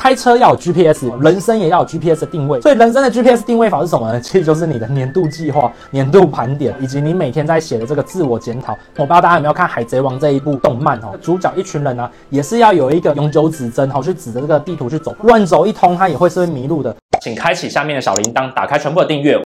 开车要有 GPS，人生也要有 GPS 定位。所以人生的 GPS 定位法是什么呢？其实就是你的年度计划、年度盘点，以及你每天在写的这个自我检讨。我不知道大家有没有看《海贼王》这一部动漫哦，主角一群人呢、啊，也是要有一个永久指针，好去指着这个地图去走，乱走一通，他也会是会迷路的。请开启下面的小铃铛，打开全部的订阅。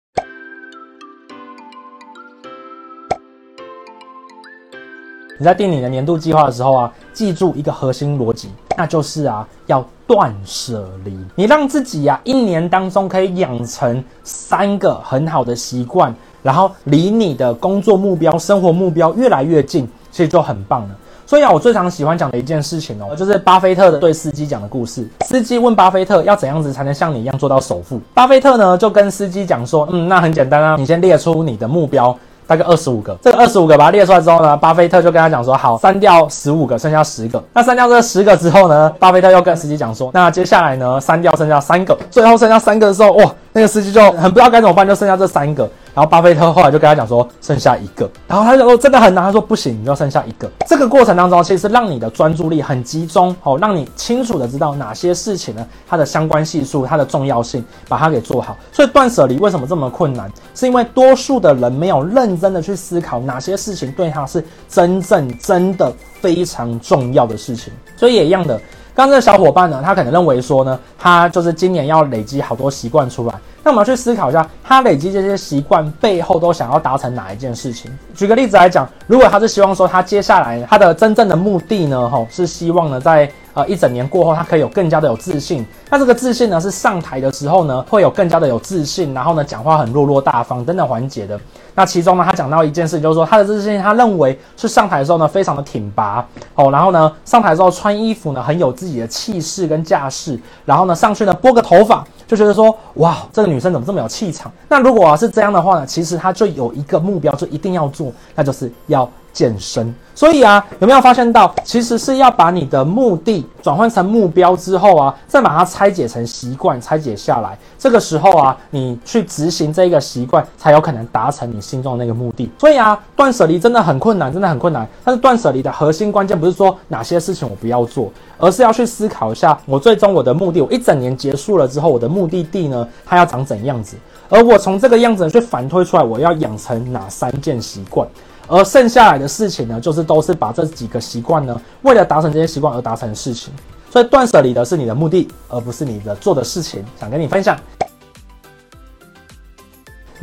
你在定你的年度计划的时候啊，记住一个核心逻辑，那就是啊，要断舍离。你让自己啊，一年当中可以养成三个很好的习惯，然后离你的工作目标、生活目标越来越近，其实就很棒了。所以啊，我最常喜欢讲的一件事情哦，就是巴菲特的对司机讲的故事。司机问巴菲特要怎样子才能像你一样做到首富？巴菲特呢就跟司机讲说，嗯，那很简单啊，你先列出你的目标。大概二十五个，这个二十五个把它列出来之后呢，巴菲特就跟他讲说，好，删掉十五个，剩下十个。那删掉这十个之后呢，巴菲特又跟司机讲说，那接下来呢，删掉剩下三个，最后剩下三个的时候，哇，那个司机就很不知道该怎么办，就剩下这三个。然后巴菲特后来就跟他讲说，剩下一个。然后他就说真的很难，他说不行，你就剩下一个。这个过程当中，其实让你的专注力很集中，哦，让你清楚的知道哪些事情呢，它的相关系数、它的重要性，把它给做好。所以断舍离为什么这么困难？是因为多数的人没有认真的去思考哪些事情对他是真正真的非常重要的事情。所以也一样的，刚刚这个小伙伴呢，他可能认为说呢，他就是今年要累积好多习惯出来。那我们要去思考一下，他累积这些习惯背后都想要达成哪一件事情？举个例子来讲，如果他是希望说他接下来他的真正的目的呢，吼，是希望呢在呃一整年过后，他可以有更加的有自信。那这个自信呢，是上台的时候呢，会有更加的有自信，然后呢讲话很落落大方等等环节的。那其中呢，他讲到一件事，就是说他的自信，他认为是上台的时候呢，非常的挺拔哦，然后呢上台之后穿衣服呢很有自己的气势跟架势，然后呢上去呢拨个头发，就觉得说哇这个女生怎么这么有气场？那如果是这样的话呢，其实他就有一个目标，就一定要做，那就是要健身。所以啊，有没有发现到，其实是要把你的目的转换成目标之后啊，再把它拆解成习惯，拆解下来，这个时候啊，你去执行这个习惯，才有可能达成你心中的那个目的。所以啊，断舍离真的很困难，真的很困难。但是断舍离的核心关键不是说哪些事情我不要做，而是要去思考一下，我最终我的目的，我一整年结束了之后，我的目的地呢，它要长怎样子？而我从这个样子去反推出来，我要养成哪三件习惯？而剩下来的事情呢，就是都是把这几个习惯呢，为了达成这些习惯而达成的事情。所以断舍离的是你的目的，而不是你的做的事情。想跟你分享，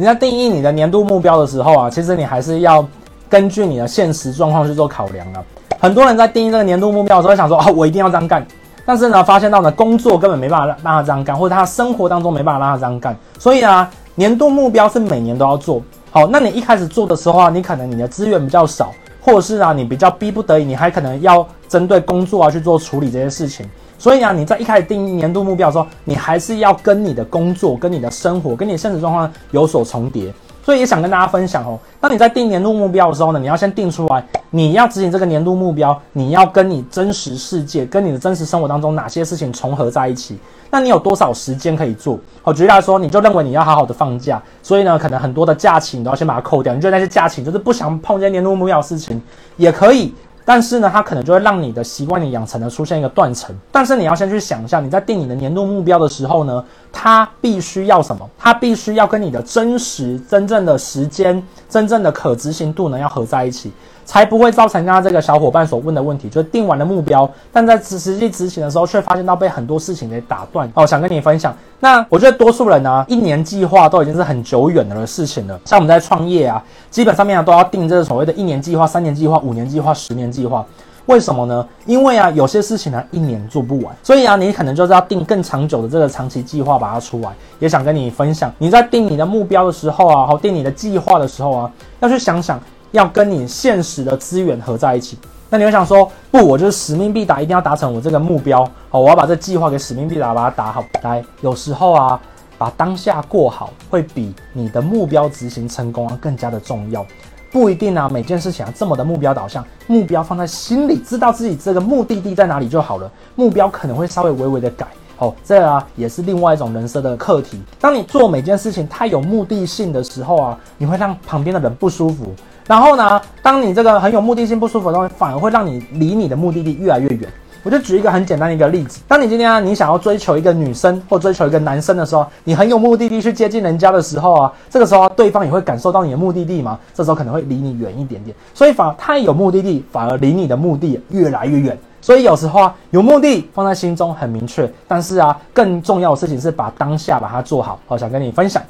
你在定义你的年度目标的时候啊，其实你还是要根据你的现实状况去做考量啊。很多人在定义这个年度目标的时候，想说啊，我一定要这样干。但是呢，发现到呢，工作根本没办法让让他这样干，或者他生活当中没办法让他这样干。所以啊，年度目标是每年都要做。好，那你一开始做的时候啊，你可能你的资源比较少，或者是啊，你比较逼不得已，你还可能要针对工作啊去做处理这些事情。所以啊，你在一开始定年度目标的时候，你还是要跟你的工作、跟你的生活、跟你现实状况有所重叠。所以也想跟大家分享哦，当你在定年度目标的时候呢，你要先定出来，你要执行这个年度目标，你要跟你真实世界、跟你的真实生活当中哪些事情重合在一起？那你有多少时间可以做？好，举例来说，你就认为你要好好的放假，所以呢，可能很多的假期你都要先把它扣掉。你觉得那些假期就是不想碰这些年度目标的事情，也可以。但是呢，它可能就会让你的习惯你养成呢出现一个断层。但是你要先去想一下，你在定你的年度目标的时候呢，它必须要什么？它必须要跟你的真实、真正的时间、真正的可执行度呢要合在一起。才不会造成刚刚这个小伙伴所问的问题，就是定完了目标，但在实实际执行的时候，却发现到被很多事情给打断。哦，想跟你分享。那我觉得多数人呢，一年计划都已经是很久远的事情了。像我们在创业啊，基本上面啊都要定这个所谓的一年计划、三年计划、五年计划、十年计划。为什么呢？因为啊，有些事情呢一年做不完，所以啊，你可能就是要定更长久的这个长期计划把它出来。也想跟你分享，你在定你的目标的时候啊，和定你的计划的时候啊，要去想想。要跟你现实的资源合在一起，那你会想说，不，我就是使命必达，一定要达成我这个目标。好，我要把这计划给使命必达，把它打好。来，有时候啊，把当下过好，会比你的目标执行成功啊更加的重要。不一定啊，每件事情啊这么的目标导向，目标放在心里，知道自己这个目的地在哪里就好了。目标可能会稍微微微的改。哦，这啊也是另外一种人生的课题。当你做每件事情太有目的性的时候啊，你会让旁边的人不舒服。然后呢，当你这个很有目的性不舒服的东西，反而会让你离你的目的地越来越远。我就举一个很简单的一个例子：当你今天啊，你想要追求一个女生或追求一个男生的时候，你很有目的地去接近人家的时候啊，这个时候，对方也会感受到你的目的地嘛，这时候可能会离你远一点点。所以反而太有目的地，反而离你的目的越来越远。所以有时候啊，有目的放在心中很明确，但是啊，更重要的事情是把当下把它做好。我想跟你分享，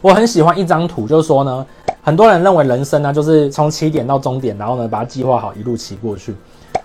我很喜欢一张图，就是说呢，很多人认为人生呢，就是从起点到终点，然后呢，把它计划好，一路骑过去。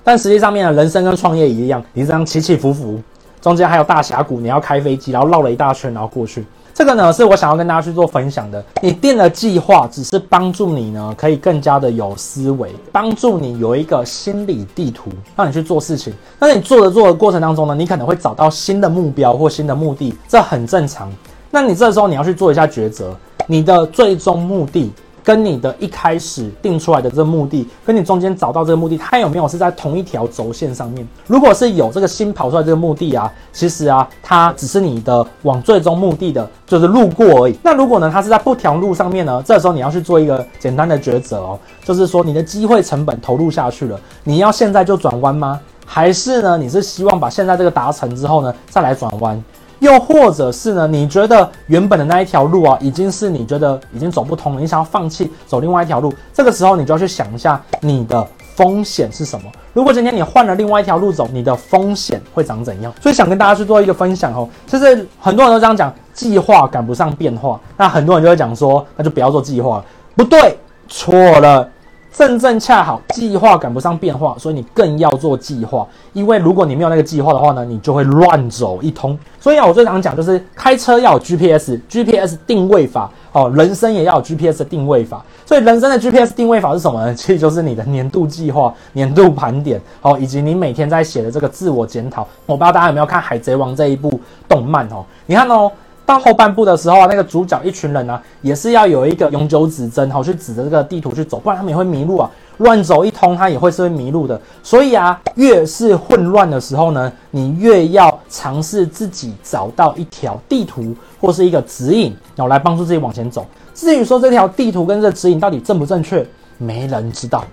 但实际上面呢，人生跟创业一样，你这样起起伏伏，中间还有大峡谷，你要开飞机，然后绕了一大圈，然后过去。这个呢，是我想要跟大家去做分享的。你定的计划只是帮助你呢，可以更加的有思维，帮助你有一个心理地图，让你去做事情。但是你做着做的过程当中呢，你可能会找到新的目标或新的目的，这很正常。那你这时候你要去做一下抉择，你的最终目的。跟你的一开始定出来的这个目的，跟你中间找到这个目的，它有没有是在同一条轴线上面？如果是有这个新跑出来这个目的啊，其实啊，它只是你的往最终目的的，就是路过而已。那如果呢，它是在不条路上面呢？这时候你要去做一个简单的抉择哦，就是说你的机会成本投入下去了，你要现在就转弯吗？还是呢，你是希望把现在这个达成之后呢，再来转弯？又或者是呢？你觉得原本的那一条路啊，已经是你觉得已经走不通了，你想要放弃走另外一条路，这个时候你就要去想一下你的风险是什么。如果今天你换了另外一条路走，你的风险会长怎样？所以想跟大家去做一个分享哦。其实很多人都这样讲，计划赶不上变化。那很多人就会讲说，那就不要做计划了。不对，错了。正正恰好，计划赶不上变化，所以你更要做计划。因为如果你没有那个计划的话呢，你就会乱走一通。所以啊，我最常讲就是开车要有 GPS，GPS 定位法哦，人生也要有 GPS 定位法。所以人生的 GPS 定位法是什么呢？其实就是你的年度计划、年度盘点哦，以及你每天在写的这个自我检讨。我不知道大家有没有看《海贼王》这一部动漫哦？你看哦。到后半部的时候啊，那个主角一群人呢、也是要有一个永久指针，好去指着这个地图去走，不然他们也会迷路啊。乱走一通，他也会是会迷路的。所以啊，越是混乱的时候呢，你越要尝试自己找到一条地图或是一个指引，然后来帮助自己往前走。至于说这条地图跟这指引到底正不正确，没人知道。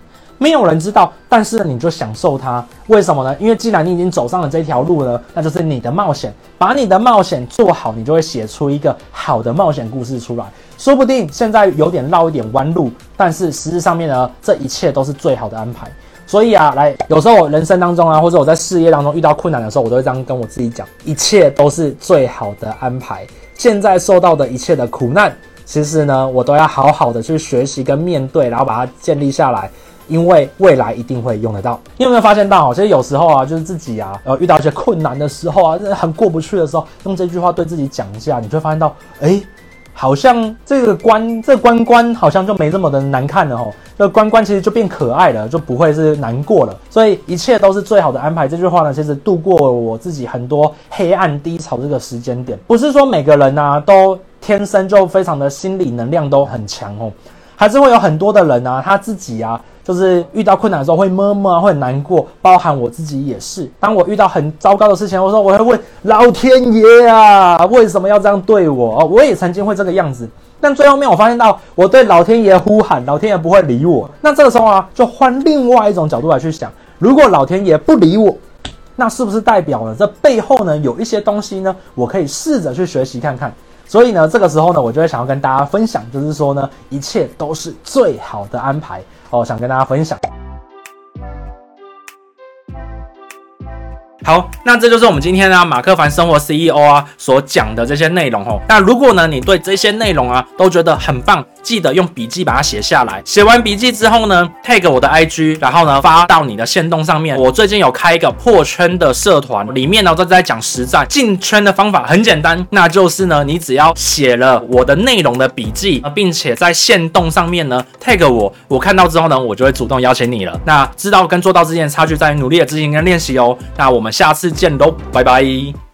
没有人知道，但是你就享受它，为什么呢？因为既然你已经走上了这条路了，那就是你的冒险。把你的冒险做好，你就会写出一个好的冒险故事出来。说不定现在有点绕一点弯路，但是实质上面呢，这一切都是最好的安排。所以啊，来，有时候我人生当中啊，或者我在事业当中遇到困难的时候，我都会这样跟我自己讲：一切都是最好的安排。现在受到的一切的苦难，其实呢，我都要好好的去学习跟面对，然后把它建立下来。因为未来一定会用得到。你有没有发现到？其实有时候啊，就是自己啊，呃，遇到一些困难的时候啊，很过不去的时候，用这句话对自己讲一下，你就会发现到，哎，好像这个关，这个关关好像就没这么的难看了哦。这个关关其实就变可爱了，就不会是难过了。所以一切都是最好的安排。这句话呢，其实度过了我自己很多黑暗低潮这个时间点。不是说每个人啊都天生就非常的心理能量都很强哦，还是会有很多的人啊，他自己啊。就是遇到困难的时候会闷闷啊，会很难过，包含我自己也是。当我遇到很糟糕的事情，我说我会问老天爷啊，为什么要这样对我？我也曾经会这个样子，但最后面我发现到，我对老天爷呼喊，老天爷不会理我。那这个时候啊，就换另外一种角度来去想，如果老天爷不理我，那是不是代表了这背后呢有一些东西呢，我可以试着去学习看看。所以呢，这个时候呢，我就会想要跟大家分享，就是说呢，一切都是最好的安排哦，想跟大家分享。好，那这就是我们今天呢马克凡生活 CEO 啊所讲的这些内容哦。那如果呢你对这些内容啊都觉得很棒，记得用笔记把它写下来。写完笔记之后呢，tag 我的 IG，然后呢发到你的线动上面。我最近有开一个破圈的社团，里面呢都在讲实战进圈的方法，很简单，那就是呢你只要写了我的内容的笔记，并且在线动上面呢 tag 我，我看到之后呢我就会主动邀请你了。那知道跟做到之间的差距在于努力的执行跟练习哦。那我们。下次见喽，拜拜。